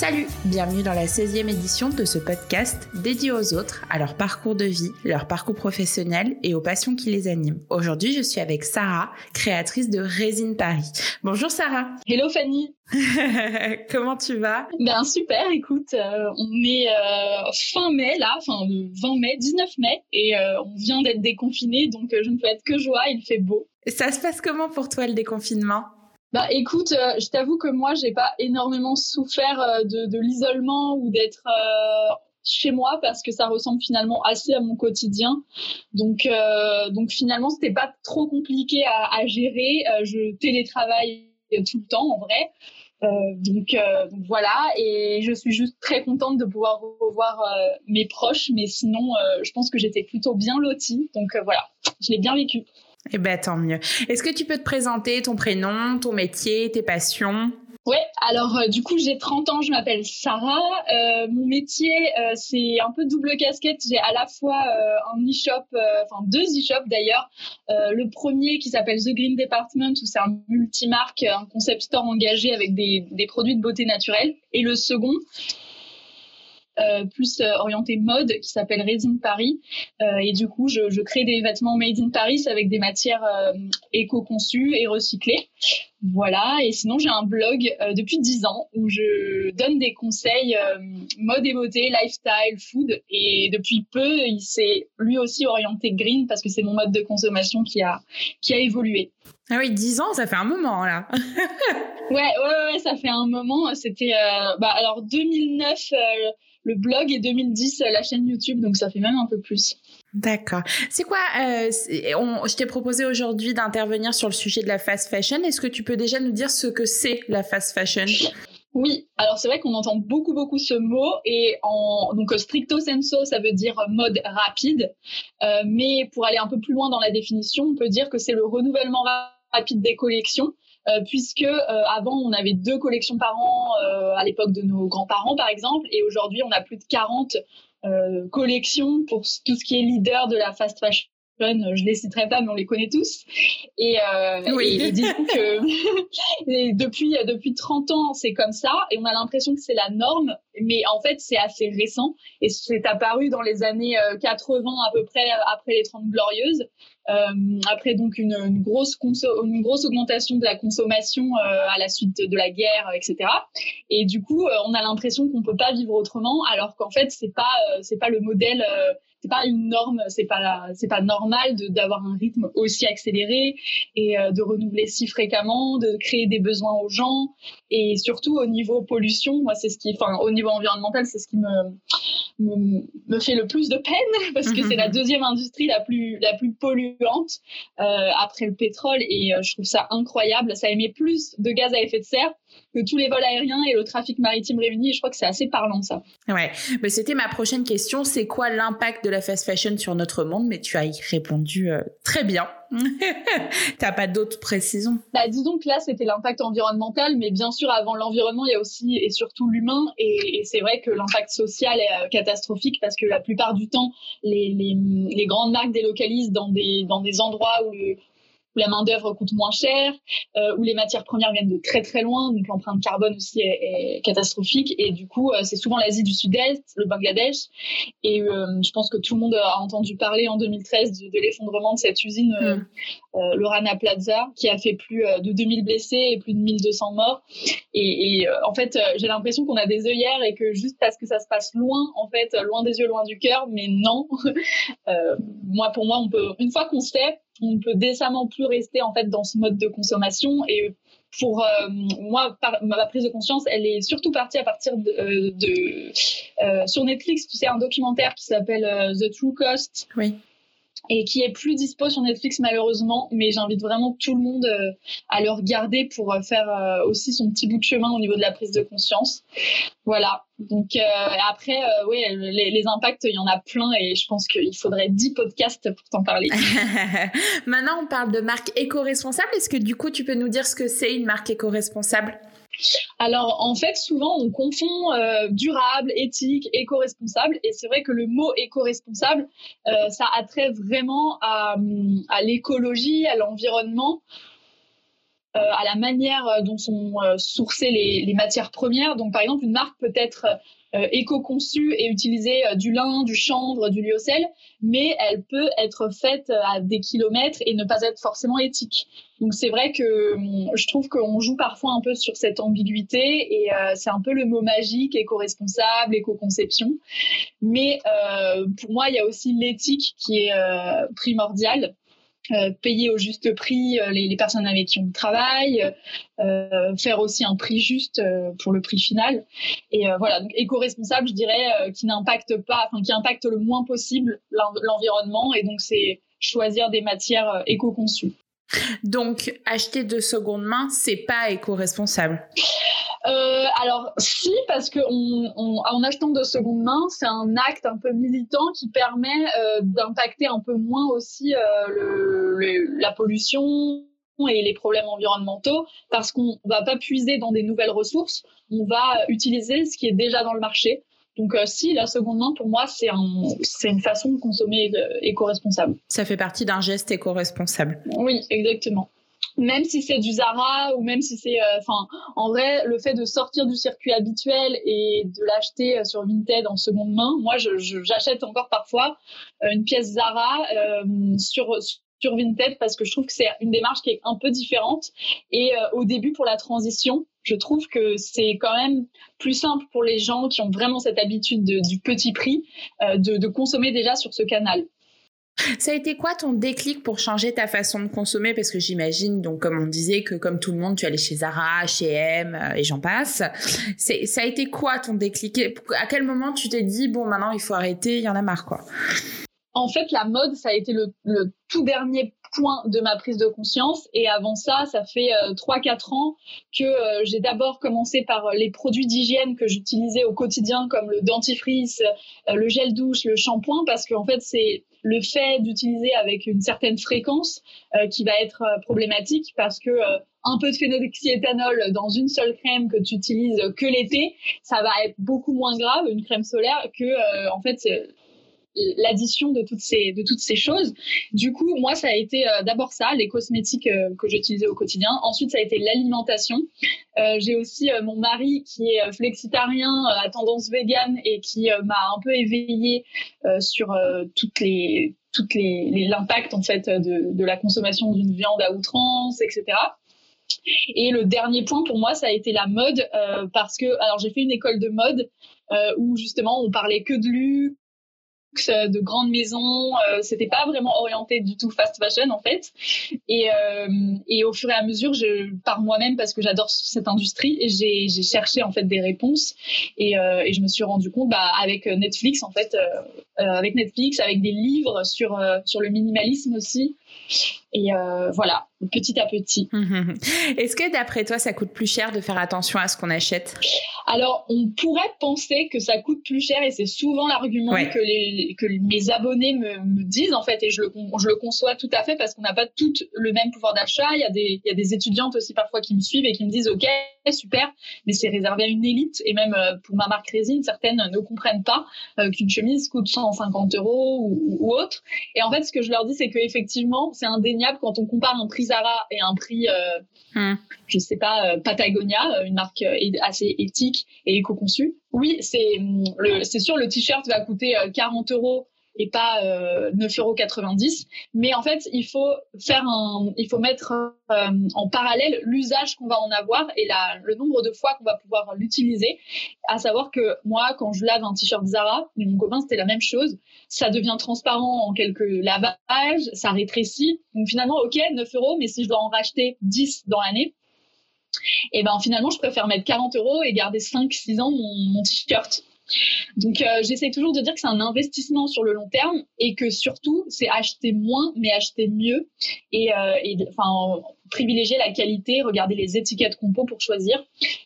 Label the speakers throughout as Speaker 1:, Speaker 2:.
Speaker 1: Salut, bienvenue dans la 16e édition de ce podcast dédié aux autres, à leur parcours de vie, leur parcours professionnel et aux passions qui les animent. Aujourd'hui, je suis avec Sarah, créatrice de Résine Paris. Bonjour Sarah.
Speaker 2: Hello Fanny.
Speaker 1: Comment tu vas?
Speaker 2: Ben super, écoute, euh, on est euh, fin mai là, enfin le 20 mai, 19 mai, et euh, on vient d'être déconfiné, donc je ne peux être que joie, il fait beau.
Speaker 1: Ça se passe comment pour toi le déconfinement?
Speaker 2: Bah écoute, euh, je t'avoue que moi j'ai pas énormément souffert euh, de, l'isolement ou d'être euh, chez moi parce que ça ressemble finalement assez à mon quotidien. Donc donc finalement c'était pas trop compliqué à, à gérer. je télétravaille tout le temps en vrai. donc, donc, voilà, et je suis juste très contente de pouvoir revoir mes proches, mais sinon, je pense que j'étais plutôt bien lotie, donc voilà, je l'ai bien vécu.
Speaker 1: Eh ben tant mieux. Est-ce que tu peux te présenter ton prénom, ton métier, tes passions?
Speaker 2: Ouais, alors euh, du coup j'ai 30 ans, je m'appelle Sarah. Euh, mon métier euh, c'est un peu double casquette. J'ai à la fois un e-shop, enfin deux e-shops d'ailleurs. le premier qui s'appelle The Green Department où c'est un multimarque, un concept store engagé avec des, des produits de beauté naturelle. Et le second euh, plus euh, orienté mode qui s'appelle Resin Paris. Euh, et du coup, je, je, crée des vêtements made in Paris avec des matières éco-conçues et recyclées. Voilà, et sinon j'ai un blog depuis 10 ans où je donne des conseils mode et beauté, lifestyle, food. Et depuis peu, il s'est lui aussi orienté green parce que c'est mon mode de consommation qui a, qui a évolué.
Speaker 1: Ah oui, 10 ans, ça fait un moment là.
Speaker 2: ouais, ouais, ouais, ça fait un moment. C'était, bah, alors 2009, le blog et 2010 la chaîne YouTube, donc ça fait même un peu plus.
Speaker 1: D'accord. C'est quoi euh, Je t'ai proposé aujourd'hui d'intervenir sur le sujet de la fast fashion. Est-ce que tu peux déjà nous dire ce que c'est la fast fashion?
Speaker 2: Oui, alors c'est vrai qu'on entend beaucoup beaucoup ce mot et en donc stricto sensu ça veut dire mode rapide, euh, mais pour aller un peu plus loin dans la définition, on peut dire que c'est le renouvellement rapide des collections puisque euh, avant on avait deux collections par an euh, à l'époque de nos grands-parents par exemple, et aujourd'hui on a plus de 40 collections pour tout ce qui est leader de la fast fashion je les citerai pas, mais on les connaît tous. Et, euh, oui. et, coup que depuis depuis 30 ans, c'est comme ça, et on a l'impression que c'est la norme, mais en fait c'est assez récent et c'est apparu dans les années 80 à peu près après les 30 glorieuses. Euh, après donc une, une grosse une grosse augmentation de la consommation euh, à la suite de la guerre, etc. Et du coup, euh, on a l'impression qu'on peut pas vivre autrement, alors qu'en fait c'est pas c'est pas le modèle c'est pas une norme, c'est pas c'est pas normal d'avoir un rythme aussi accéléré et de renouveler si fréquemment, de créer des besoins aux gens et surtout au niveau pollution, moi c'est ce qui, enfin au niveau environnemental, c'est ce qui me, me, me fait le plus de peine parce que c'est la deuxième industrie la plus la plus polluante euh, après le pétrole et euh, je trouve ça incroyable. Ça émet plus de gaz à effet de serre que tous les vols aériens et le trafic maritime réunis. Et je crois que c'est assez parlant ça.
Speaker 1: Ouais, mais c'était ma prochaine question. C'est quoi l'impact de la fast fashion sur notre monde? Mais tu as y répondu euh, très bien. T'as pas d'autres précisions?
Speaker 2: Bah, Disons que là, c'était l'impact environnemental, mais bien sûr, avant l'environnement, il y a aussi et surtout l'humain. Et, c'est vrai que l'impact social est euh, catastrophique parce que la plupart du temps, les, les, les grandes marques délocalisent dans des, dans des endroits où le, où la main d'œuvre coûte moins cher, euh, où les matières premières viennent de très très loin, donc l'empreinte carbone aussi est, catastrophique. Et du coup, euh, c'est souvent l'Asie du Sud-Est, le Bangladesh. Et euh, je pense que tout le monde a entendu parler en 2013 de, l'effondrement de cette usine, mm. le Rana Plaza, qui a fait plus de 2000 blessés et plus de 1200 morts. Et, et en fait, j'ai l'impression qu'on a des œillères et que juste parce que ça se passe loin, en fait, loin des yeux, loin du cœur, mais non. moi, pour moi, on peut, une fois qu'on se fait, on ne peut décemment plus rester en fait dans ce mode de consommation. Et pour euh, moi, ma prise de conscience, elle est surtout partie à partir de, euh, euh, sur Netflix, tu sais, un documentaire qui s'appelle The True Cost.
Speaker 1: Oui
Speaker 2: et qui est plus dispo sur Netflix malheureusement, mais j'invite vraiment tout le monde euh, à le regarder pour euh, faire euh, aussi son petit bout de chemin au niveau de la prise de conscience. Voilà. Donc après, oui, les, les, impacts, il y en a plein et je pense qu'il faudrait 10 podcasts pour t'en parler.
Speaker 1: Maintenant, on parle de marque éco-responsable. Est-ce que du coup, tu peux nous dire ce que c'est une marque éco-responsable?
Speaker 2: Alors en fait, souvent on confond euh, durable, éthique, éco-responsable, et c'est vrai que le mot éco-responsable, euh, ça a trait vraiment à, l'écologie, à l'environnement. à la manière dont sont sourcées les, les, matières premières. Donc, par exemple, une marque peut être euh, éco-conçue et utiliser euh, du lin, du chanvre, du lyocell, mais elle peut être faite à des kilomètres et ne pas être forcément éthique. Donc c'est vrai que hum, je trouve qu'on joue parfois un peu sur cette ambiguïté et euh, c'est un peu le mot magique, éco-responsable, éco-conception. Mais pour moi, il y a aussi l'éthique qui est primordiale. Euh, payer au juste prix euh, les, personnes avec qui on travaille, euh, faire aussi un prix juste pour le prix final. Et voilà, donc éco-responsable, je dirais, qui n'impacte pas, enfin qui impacte le moins possible l'environnement. Et donc c'est choisir des matières éco-conçues.
Speaker 1: Donc acheter de seconde main, c'est pas éco-responsable.
Speaker 2: Euh, alors si, parce que en achetant de seconde main, c'est un acte un peu militant qui permet euh, d'impacter un peu moins aussi euh, la pollution et les problèmes environnementaux, parce qu'on va pas puiser dans des nouvelles ressources, on va utiliser ce qui est déjà dans le marché. Donc si la seconde main pour moi c'est une façon de consommer éco-responsable.
Speaker 1: Ça fait partie d'un geste éco-responsable.
Speaker 2: Oui, exactement même si c'est du Zara ou même si c'est, euh, enfin, en vrai, le fait de sortir du circuit habituel et de l'acheter euh, sur Vinted en seconde main, moi, j'achète encore parfois euh, une pièce Zara sur Vinted parce que je trouve que c'est une démarche qui est un peu différente. Et au début, pour la transition, je trouve que c'est quand même plus simple pour les gens qui ont vraiment cette habitude du petit prix de, de consommer déjà sur ce canal.
Speaker 1: Ça a été quoi ton déclic pour changer ta façon de consommer? Parce que j'imagine, donc comme on disait, que comme tout le monde, tu allais chez Zara, chez M euh, et j'en passe. Ça a été quoi ton déclic? À quel moment tu t'es dit, bon, maintenant il faut arrêter, il y en a marre, quoi?
Speaker 2: En fait, la mode, ça a été le, tout dernier point de ma prise de conscience. Et avant ça, ça fait euh, trois 3-4 ans que euh, j'ai d'abord commencé par les produits d'hygiène que j'utilisais au quotidien, comme le dentifrice, le gel douche, le shampoing, parce qu'en fait, c'est le fait d'utiliser avec une certaine fréquence euh, qui va être euh, problématique parce que euh, un peu de phénoxyéthanol dans une seule crème que tu utilises que l'été, ça va être beaucoup moins grave une crème solaire que en fait l'addition de toutes ces de toutes ces choses. Du coup, moi ça a été d'abord ça, les cosmétiques que j'utilisais au quotidien. Ensuite, ça a été l'alimentation. j'ai aussi mon mari qui est flexitarien à tendance végane et qui m'a un peu éveillée sur toutes les toutes les l'impact en fait de, de la consommation d'une viande à outrance, etc. Et le dernier point pour moi, ça a été la mode, parce que alors j'ai fait une école de mode euh, où justement on parlait que de luxe, euh, de grandes maisons. Euh, c'était pas vraiment orienté du tout fast fashion en fait. Et, euh, et au fur et à mesure, je, par moi-même, parce que j'adore cette industrie, j'ai, cherché en fait des réponses. Et, euh, et je me suis rendu compte, bah, avec Netflix en fait, euh, avec Netflix, avec des livres sur sur le minimalisme aussi. Et voilà, petit à petit.
Speaker 1: Est-ce que d'après toi, ça coûte plus cher de faire attention à ce qu'on achète?
Speaker 2: Alors, on pourrait penser que ça coûte plus cher et c'est souvent l'argument que, les, que mes abonnés me, me, disent en fait et je le, je le conçois tout à fait parce qu'on n'a pas tout le même pouvoir d'achat. Il y, a des, il y a des étudiantes aussi parfois qui me suivent et qui me disent ok, super, mais c'est réservé à une élite et même euh, pour ma marque Résine, certaines ne comprennent pas euh, qu'une chemise coûte 150 euros ou, ou, autre. Et en fait, ce que je leur dis, c'est qu'effectivement, c'est quand on compare un prix Zara et un prix, euh, hum. je sais pas, euh, Patagonia, une marque assez éthique et éco-conçu. Oui, c'est c'est sûr, le t-shirt va coûter 40 euh, euros et pas euh, 9,90 euros. Mais en fait, il faut faire un, il faut mettre euh, en parallèle l'usage qu'on va en avoir et le nombre de fois qu'on va pouvoir l'utiliser. À savoir que moi, quand je lave un t-shirt Zara, mon copain c'était la même chose. Ça devient transparent en quelques lavages, ça rétrécit. Donc finalement, ok, 9 euros, mais si je dois en racheter 10 dans l'année, et ben finalement je préfère mettre 40 euros et garder 5-6 ans mon, t-shirt. Donc euh, j'essaie toujours de dire que c'est un investissement sur le long terme et que surtout c'est acheter moins mais acheter mieux et, euh, et enfin privilégier la qualité, regarder les étiquettes compo pour choisir.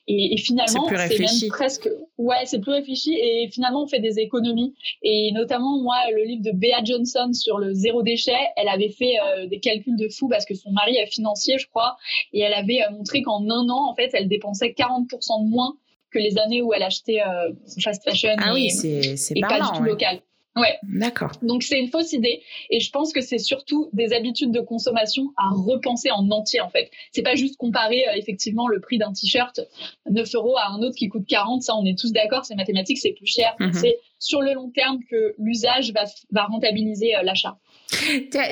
Speaker 2: Et, finalement, c'est même presque, ouais, c'est plus réfléchi. Et finalement, on fait des économies. Et notamment, moi, le livre de Bea Johnson sur le zéro déchet, elle avait fait euh, des calculs de fou parce que son mari est financier, je crois, et elle avait euh, montré qu'en un an, en fait, elle dépensait 40% de moins que les années où elle achetait euh, fast fashion
Speaker 1: ah et, oui,
Speaker 2: pas du tout local. Ouais.
Speaker 1: D'accord.
Speaker 2: Donc c'est une fausse idée et je pense que c'est surtout des habitudes de consommation à repenser en entier en fait. C'est pas juste comparer euh, effectivement le prix d'un t-shirt 9 euros à un autre qui coûte 40, ça on est tous d'accord, c'est mathématique, c'est plus cher. Mhm. C'est sur le long terme que l'usage va, va rentabiliser euh, l'achat.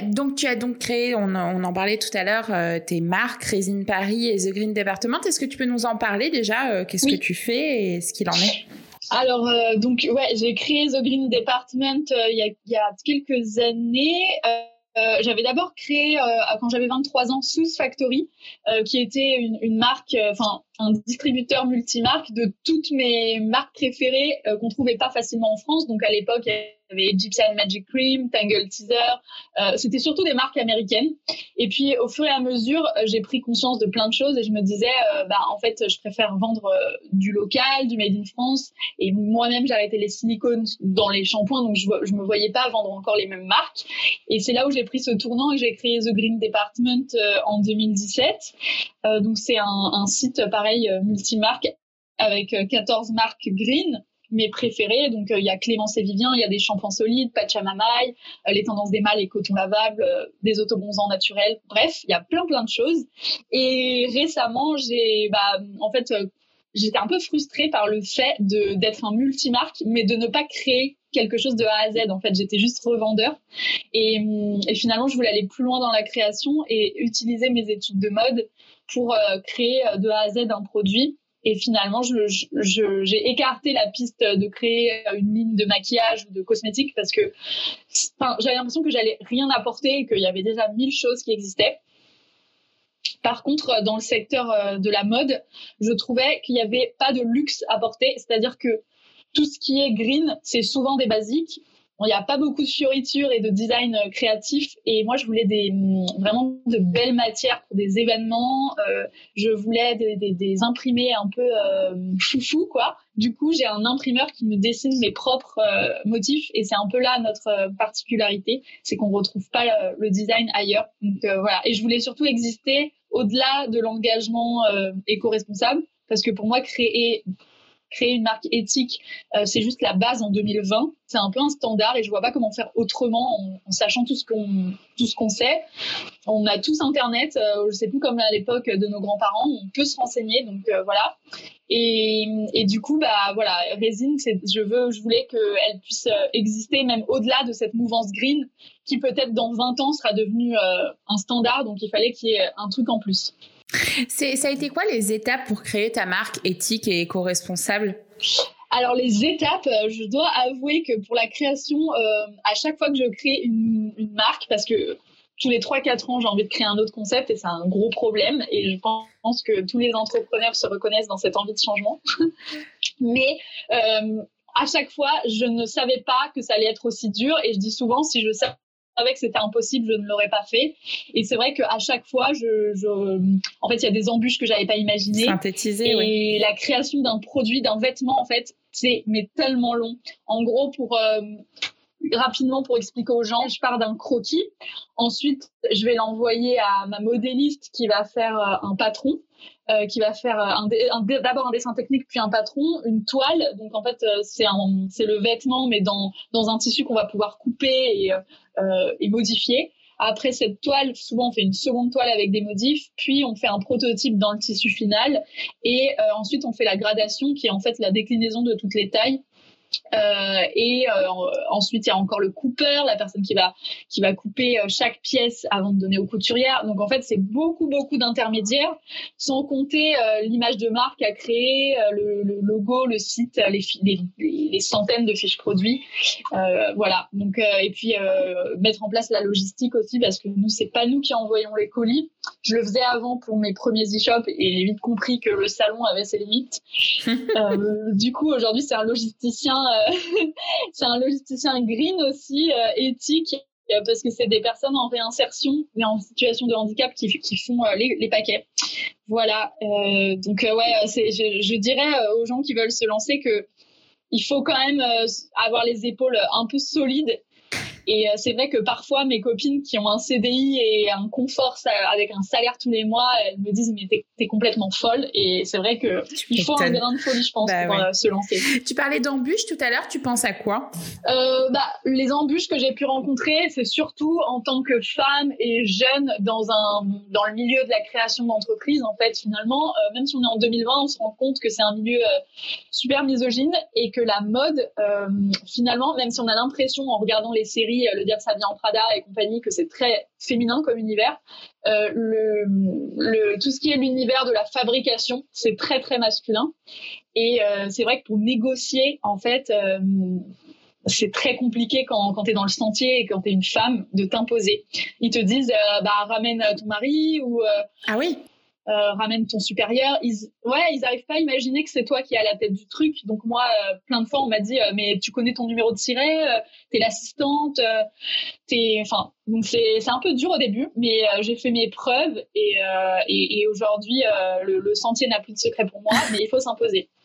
Speaker 1: Donc tu as donc créé, on, en parlait tout à l'heure, euh, tes marques Résine Paris et The Green Department. Est-ce que tu peux nous en parler déjà Qu'est-ce que tu fais et ce qu'il en est?
Speaker 2: Alors, euh, donc, ouais, j'ai créé The Green Department euh, il, y a, y, a, quelques années. Euh, j'avais d'abord créé, quand j'avais 23 ans, Sous Factory, qui était une, une marque, enfin, un distributeur multimarque de toutes mes marques préférées qu'on trouvait pas facilement en France. Donc, à l'époque, avait Egyptian Magic Cream, Tangle Teaser. Euh, c'était surtout des marques américaines. Et puis, au fur et à mesure, euh, j'ai pris conscience de plein de choses et je me disais, euh, bah, en fait, je préfère vendre du local, du made in France. Et moi-même, arrêté les silicones dans les shampoings, donc je, je me voyais pas vendre encore les mêmes marques. Et c'est là où j'ai pris ce tournant et j'ai créé The Green Department en 2017. donc, c'est un, un, site pareil multimarque avec 14 marques green mes préférés. Donc, euh, il y a Clémence et Vivien, il y a des shampoings solides, Pachamamaï, euh, les tendances des mâles et coton lavable, euh, des autobonzants naturels. Bref, il y a plein, plein de choses. Et récemment, j'ai, bah, en fait, j'étais un peu frustrée par le fait de d'être un multimarque, mais de ne pas créer quelque chose de A à Z. En fait, j'étais juste revendeur. Et, et, finalement, je voulais aller plus loin dans la création et utiliser mes études de mode pour créer de A à Z un produit. Et finalement, j'ai écarté la piste de créer une ligne de maquillage ou de cosmétiques parce que j'avais l'impression que j'allais rien apporter et qu'il y avait déjà mille choses qui existaient. Par contre, dans le secteur euh, de la mode, je trouvais qu'il n'y avait pas de luxe à porter, c'est-à-dire que tout ce qui est green, c'est souvent des basiques il n'y a pas beaucoup de fioritures et de design euh, créatif. Et moi, je voulais mm, vraiment de belles matières pour des événements. Euh, je voulais des, imprimés un peu euh, foufou, quoi. Du coup, j'ai un imprimeur qui me dessine mes propres euh, motifs. Et c'est un peu là notre particularité, c'est qu'on retrouve pas le, design ailleurs. Donc voilà. Et je voulais surtout exister au-delà de l'engagement éco-responsable. Parce que pour moi, créer créer une marque éthique, euh, c'est juste la base en 2020. C'est un peu un standard et je vois pas comment faire autrement en, sachant tout ce qu'on tout ce qu'on sait. On a tous Internet, euh, je sais plus comme à l'époque de nos grands-parents, on peut se renseigner, donc euh, voilà. Et, du coup, bah voilà, Résine, je veux, je voulais qu'elle puisse exister même au-delà de cette mouvance green qui peut-être dans 20 ans sera devenue un standard. Donc il fallait qu'il y ait un truc en plus.
Speaker 1: Ça a été quoi les étapes pour créer ta marque éthique et éco-responsable?
Speaker 2: Alors les étapes, euh, je dois avouer que pour la création, euh, à chaque fois que je crée une, marque, parce que tous les 3-4 ans, j'ai envie de créer un autre concept et c'est un gros problème. Et je pense que tous les entrepreneurs se reconnaissent dans cette envie de changement. Mais euh, à chaque fois, je ne savais pas que ça allait être aussi dur. Et je dis souvent, si je savais savais que c'était impossible, je ne l'aurais pas fait. Et c'est vrai qu'à chaque fois, je, je, en fait, il y a des embûches que j'avais pas imaginées.
Speaker 1: Synthétiser,
Speaker 2: Et la création d'un produit, d'un vêtement, en fait, c'est mais tellement long. En gros, pour euh, rapidement pour expliquer aux gens, je pars d'un croquis. Ensuite, je vais l'envoyer à ma modéliste qui va faire euh, un patron. Euh, qui va faire un, d'abord un dessin technique puis un patron, une toile. Donc en fait c'est le vêtement mais dans dans un tissu qu'on va pouvoir couper et euh, et modifier. Après cette toile, souvent on fait une seconde toile avec des modifs, puis on fait un prototype dans le tissu final, et euh, ensuite on fait la gradation qui est en fait la déclinaison de toutes les tailles euh, et euh, ensuite, il y a encore le coupeur, la personne qui va qui va couper euh, chaque pièce avant de donner aux couturières. Donc en fait, c'est beaucoup beaucoup d'intermédiaires, sans compter l'image de marque à créer, le, le, logo, le site, les, les, les, centaines de fiches produits. voilà. Donc et puis mettre en place la logistique aussi parce que nous c'est pas nous qui envoyons les colis. Je le faisais avant pour mes premiers e-shops et j'ai vite compris que le salon avait ses limites. du coup aujourd'hui c'est un logisticien c'est un logisticien green aussi, euh, éthique, euh, parce que c'est des personnes en réinsertion et en situation de handicap qui, qui font les, paquets. Voilà. donc ouais, je, je, dirais aux gens qui veulent se lancer que il faut quand même avoir les épaules un peu solides Et euh, c'est vrai que parfois, mes copines qui ont un CDI et un confort avec un salaire tous les mois, elles me disent mais t'es complètement folle. Et c'est vrai que il faut un grain de folie, je pense, bah pour euh, se lancer.
Speaker 1: Tu parlais d'embûches tout à l'heure. Tu penses à quoi?
Speaker 2: Euh, bah, les embûches que j'ai pu rencontrer, c'est surtout en tant que femme et jeune dans un dans le milieu de la création d'entreprise. En fait, finalement, même si on est en 2020, on se rend compte que c'est un milieu super misogyne et que la mode, finalement, même si on a l'impression en regardant les séries, le dire ça vient en Prada et compagnie, que c'est très féminin comme univers. Euh, le, tout ce qui est l'univers de la fabrication, c'est très très masculin. Et euh, c'est vrai que pour négocier, en fait, euh, c'est très compliqué quand, quand tu es dans le sentier et quand tu es une femme de t'imposer. Ils te disent, bah, ramène ton mari ou...
Speaker 1: ah oui
Speaker 2: euh, ramène ton supérieur. Ils, ouais, ils arrivent pas à imaginer que c'est toi qui es à la tête du truc. Donc moi, euh, plein de fois, on m'a dit, euh, mais tu connais ton numéro de siret, t'es l'assistante, t'es, enfin, donc c'est c'est un peu dur au début, mais j'ai fait mes preuves et et, et aujourd'hui, le, le, sentier n'a plus de secret pour moi, mais il faut s'imposer.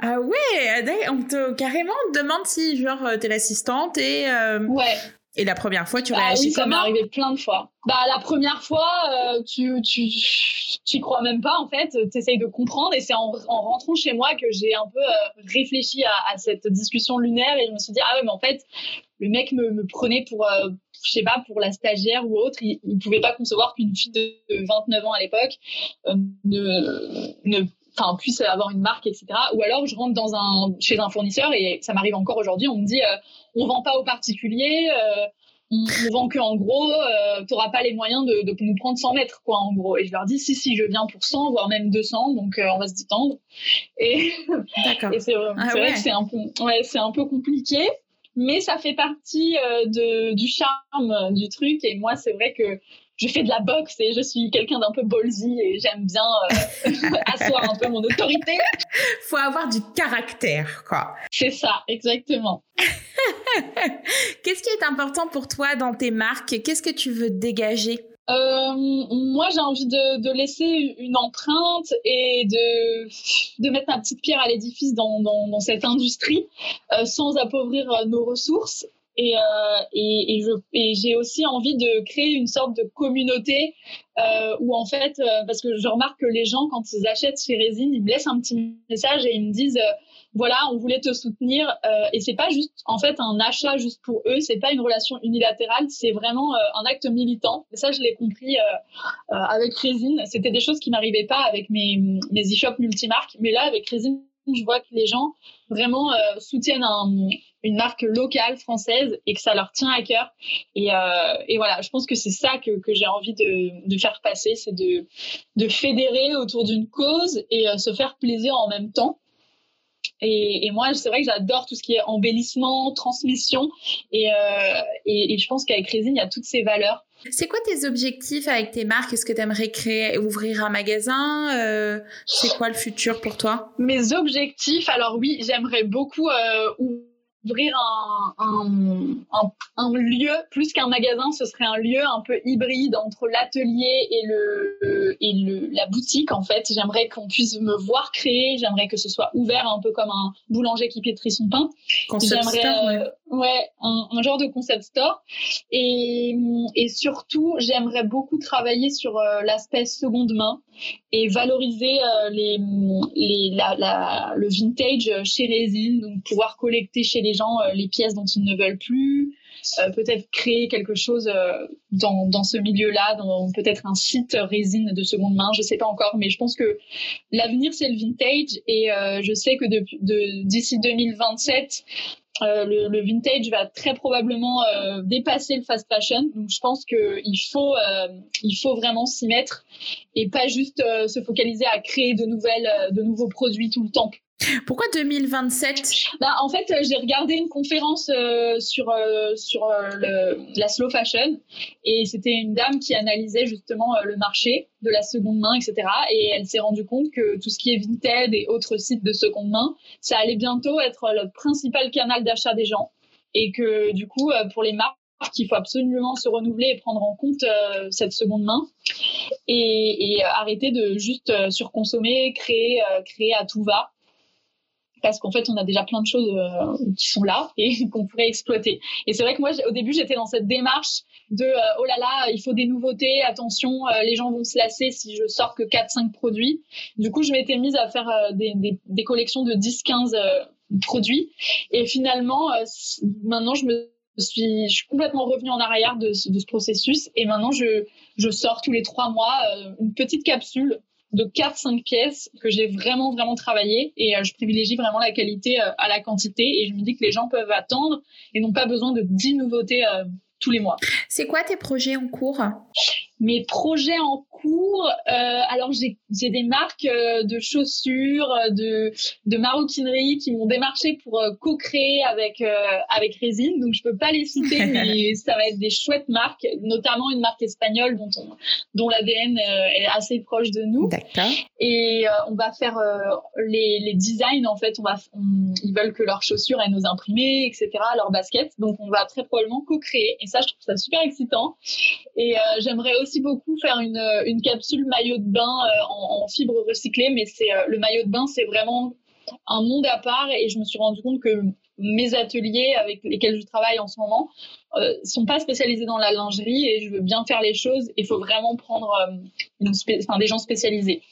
Speaker 1: Ah ouais, on te carrément demande si genre t'es l'assistante et
Speaker 2: ouais
Speaker 1: et la première fois, tu
Speaker 2: bah,
Speaker 1: réagis
Speaker 2: oui, ça m'est arrivé plein de fois. Bah la première fois, euh, tu tu tu crois même pas en fait. Tu essayes de comprendre et c'est en, en, rentrant chez moi que j'ai un peu euh, réfléchi à, à, cette discussion lunaire et je me suis dit ah ouais mais en fait le mec me, me prenait pour euh, je sais pas pour la stagiaire ou autre. Il, il pouvait pas concevoir qu'une fille de 29 ans à l'époque ne ne enfin puisse avoir une marque etc ou alors je rentre dans un chez un fournisseur et ça m'arrive encore aujourd'hui. On me dit euh, on vend pas aux particuliers euh, on ne vend que en gros euh, tu n'auras pas les moyens de, de, nous prendre 100 mètres quoi en gros. Et je leur dis si si je viens pour 100 voire même 200 donc on va se détendre. Et, et c'est ah vrai que c'est un peu ouais c'est un peu compliqué. Mais ça fait partie de, du charme du truc. Et moi c'est vrai que je fais de la boxe et je suis quelqu'un d'un peu ballsy et j'aime bien euh, asseoir un peu mon autorité.
Speaker 1: Faut avoir du caractère, quoi.
Speaker 2: C'est ça, exactement.
Speaker 1: Qu'est-ce qui est important pour toi dans tes marques? Qu'est-ce que tu veux dégager?
Speaker 2: Euh, moi, j'ai envie de, de, laisser une empreinte et de, de mettre ma petite pierre à l'édifice dans, dans, dans, cette industrie euh, sans appauvrir nos ressources et, euh, et, j'ai aussi envie de créer une sorte de communauté euh, où en fait, euh, parce que je remarque que les gens quand ils achètent chez Résine, ils me laissent un petit message et ils me disent voilà, on voulait te soutenir et c'est pas juste en fait un achat juste pour eux, c'est pas une relation unilatérale, c'est vraiment un acte militant. Et ça, je l'ai compris avec Résine. C'était des choses qui m'arrivaient pas avec mes mes e-shops multimarques, mais là avec Résine je vois que les gens vraiment soutiennent une marque locale française et que ça leur tient à cœur. Et, euh, et voilà, je pense que c'est ça que, que j'ai envie de, de, faire passer, c'est de, de fédérer autour d'une cause et euh, se faire plaisir en même temps. Et, et, moi, c'est vrai que j'adore tout ce qui est embellissement, transmission. Et, euh, et, et je pense qu'avec Résine, il y a toutes ces valeurs.
Speaker 1: C'est quoi tes objectifs avec tes marques? Est-ce que tu aimerais créer, ouvrir un magasin? Euh, C'est quoi le futur pour toi?
Speaker 2: Mes objectifs, alors oui, j'aimerais beaucoup euh, ouvrir un, un, un, lieu plus qu'un magasin, ce serait un lieu un peu hybride entre l'atelier et le et le la boutique en fait. J'aimerais qu'on puisse me voir créer, j'aimerais que ce soit ouvert un peu comme un boulanger qui pétrit son pain. Euh, ouais, un, un, genre de concept store. Et et surtout, j'aimerais beaucoup travailler sur euh, l'aspect seconde main et valoriser euh, les, les la, la, le vintage chez Résine, donc pouvoir collecter chez les gens euh, les pièces dont ils ne veulent plus, euh, peut-être créer quelque chose euh, dans, dans ce milieu-là, peut-être un site résine de seconde main, je sais pas encore, mais je pense que l'avenir c'est le vintage et euh, je sais que d'ici de, d'ici 2027 euh, le, vintage va très probablement euh, dépasser le fast fashion. Donc je pense que il faut euh, faut vraiment s'y mettre et pas juste se focaliser à créer de nouvelles de nouveaux produits tout le temps.
Speaker 1: Pourquoi 2027
Speaker 2: bah, En fait, j'ai regardé une conférence euh, sur, euh, sur euh, la slow fashion et c'était une dame qui analysait justement le marché de la seconde main, etc. Et elle s'est rendue compte que tout ce qui est Vinted et autres sites de seconde main, ça allait bientôt être le principal canal d'achat des gens et que du coup, pour les marques, il faut absolument se renouveler et prendre en compte cette seconde main et, et arrêter de juste surconsommer, créer, créer à tout va parce qu'en fait, on a déjà plein de choses euh, qui sont là et qu'on pourrait exploiter. Et c'est vrai que moi, au début, j'étais dans cette démarche de euh, oh là là, il faut des nouveautés, attention, euh, les gens vont se lasser si je sors que 4-5 produits. Du coup, je m'étais mise à faire des, des, collections de 10-15 produits. Et finalement, maintenant, je me suis, je suis complètement revenue en arrière de ce, de ce processus et maintenant, je, je sors tous les trois mois une petite capsule de 4-5 pièces que j'ai vraiment, vraiment travaillé. Et euh, je privilégie vraiment la qualité euh, à la quantité. Et je me dis que les gens peuvent attendre et n'ont pas besoin de 10 nouveautés euh, tous les mois.
Speaker 1: C'est quoi tes projets en cours?
Speaker 2: Mes projets en cours, euh, alors j'ai des marques euh, de chaussures, euh, de, de maroquinerie qui m'ont démarché pour euh, co-créer avec avec Résine, donc je peux pas les citer, mais ça va être des chouettes marques, notamment une marque espagnole dont on, dont l'ADN est assez proche de nous.
Speaker 1: D'accord.
Speaker 2: Et on va faire les, les designs en fait, on va ils veulent que leurs chaussures aient nos imprimés, etc., leurs baskets, donc on va très probablement co-créer. Et ça, je trouve ça super excitant. Et j'aimerais aussi aussi beaucoup faire une, euh, une capsule maillot de bain euh, en, fibre recyclée, mais c'est euh, le maillot de bain, c'est vraiment un monde à part et je me suis rendu compte que mes ateliers avec lesquels je travaille en ce moment euh, sont pas spécialisés dans la lingerie et je veux bien faire les choses. Il faut vraiment prendre des gens spécialisés.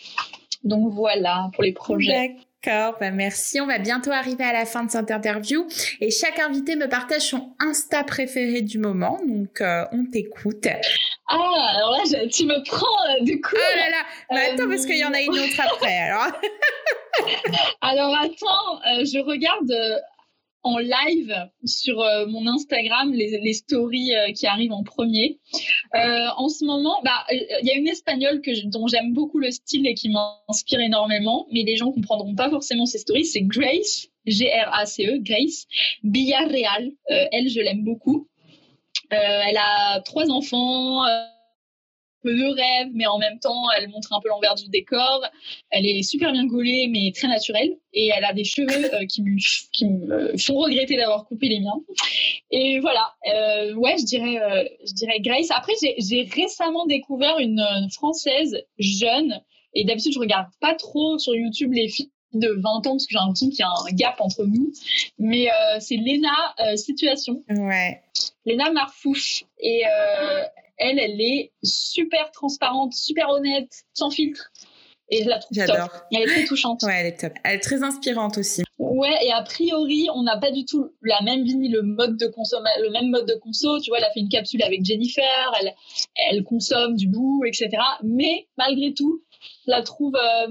Speaker 2: Donc voilà pour les projets.
Speaker 1: D'accord, bah merci. On va bientôt arriver à la fin de cette interview et chaque invité me partage son Insta préféré du moment. Donc on t'écoute.
Speaker 2: Ah, alors là, tu me prends euh, du coup.
Speaker 1: Oh là là, mais attends, parce qu'il y en a une autre après, alors.
Speaker 2: alors attends, euh, je regarde euh, en live sur mon Instagram les, stories qui arrivent en premier. en ce moment, bah, il y a une espagnole que dont j'aime beaucoup le style et qui m'inspire énormément, mais les gens comprendront pas forcément ces stories. C'est Grace, G-R-A-C-E, Grace Villarreal. elle, je l'aime beaucoup. Euh, elle a trois enfants, euh, peu de rêves, mais en même temps, elle montre un peu l'envers du décor. Elle est super bien gaulée, mais très naturelle. Et elle a des cheveux euh, qui, me, qui me font regretter d'avoir coupé les miens. Et voilà, euh, ouais, je dirais, euh, je dirais Grace. Après, j'ai récemment découvert une, une, française jeune. Et d'habitude, je regarde pas trop sur YouTube les filles de 20 ans parce que j'ai l'impression qu'il y a un gap entre nous. Mais euh, c'est Léna euh, Situation.
Speaker 1: Ouais.
Speaker 2: Léna Marfouche. Et euh, elle, elle est super transparente, super honnête, sans filtre. Et je la trouve top. Elle est très touchante.
Speaker 1: Ouais, elle est top. Elle est très inspirante aussi.
Speaker 2: Ouais, et a priori, on n'a pas du tout la même vie le mode de consommation, le même mode de conso. Tu vois, elle a fait une capsule avec Jennifer, elle, elle consomme du bout, etc. Mais malgré tout, la trouve, euh,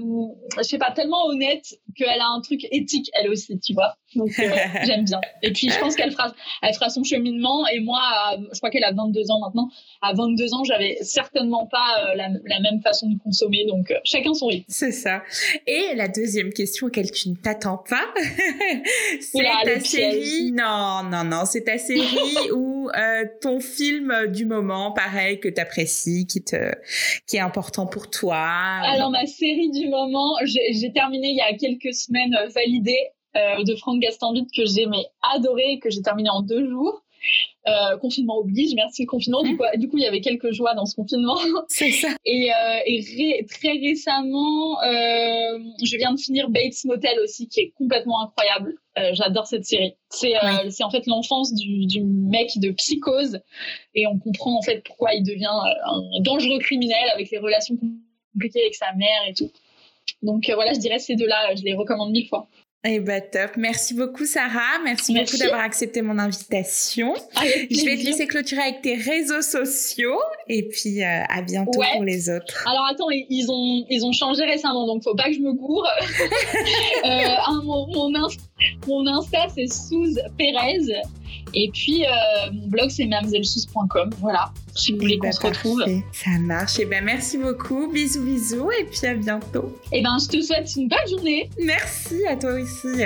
Speaker 2: je sais pas, tellement honnête qu'elle a un truc éthique elle aussi, tu vois. Donc euh, j'aime bien. Et puis je pense qu'elle fera, elle fera son cheminement. Et moi, je crois qu'elle a 22 ans maintenant. À 22 ans, j'avais certainement pas euh, la, la, même façon de consommer. Donc chacun son rythme.
Speaker 1: C'est ça. Et la deuxième question auquel tu ne t'attends pas, c'est ta série. Non, non, non, c'est ta série ou ton film du moment, pareil que t'apprécies, qui te, qui est important pour toi.
Speaker 2: Alors ma série du moment, j'ai terminé il y a quelques semaines euh, Validée euh, de Franck Gastambide que j'ai adoré, que j'ai terminé en deux jours. Euh, confinement oblige, merci le confinement. Du, coup, du coup, il y avait quelques joies dans ce confinement.
Speaker 1: C'est ça.
Speaker 2: Et, euh, et ré, très récemment, euh, je viens de finir Bates Motel aussi, qui est complètement incroyable. J'adore cette série. C'est oui. en fait l'enfance du, du mec de psychose, et on comprend en fait pourquoi il devient un dangereux criminel avec les relations compliqué avec sa mère et tout. Donc voilà, je dirais ces deux-là, je les recommande mille fois.
Speaker 1: Eh ben top. Merci beaucoup Sarah. Merci, Merci. beaucoup d'avoir accepté mon invitation. je vais te laisser clôturer avec tes réseaux sociaux et puis euh, à bientôt ouais. pour les autres.
Speaker 2: Alors attends, ils ont ils ont changé récemment donc faut pas que je me gourre. euh, mon, mon, insta, mon Insta c'est Souze Pérez et puis, euh, mon blog, c'est mamzellesous.com. Voilà, si vous voulez qu'on se retrouve.
Speaker 1: Ça marche. Et ben, merci beaucoup. Bisous, bisous. Et puis, à bientôt.
Speaker 2: Et ben, je te souhaite une bonne journée.
Speaker 1: Merci à toi aussi.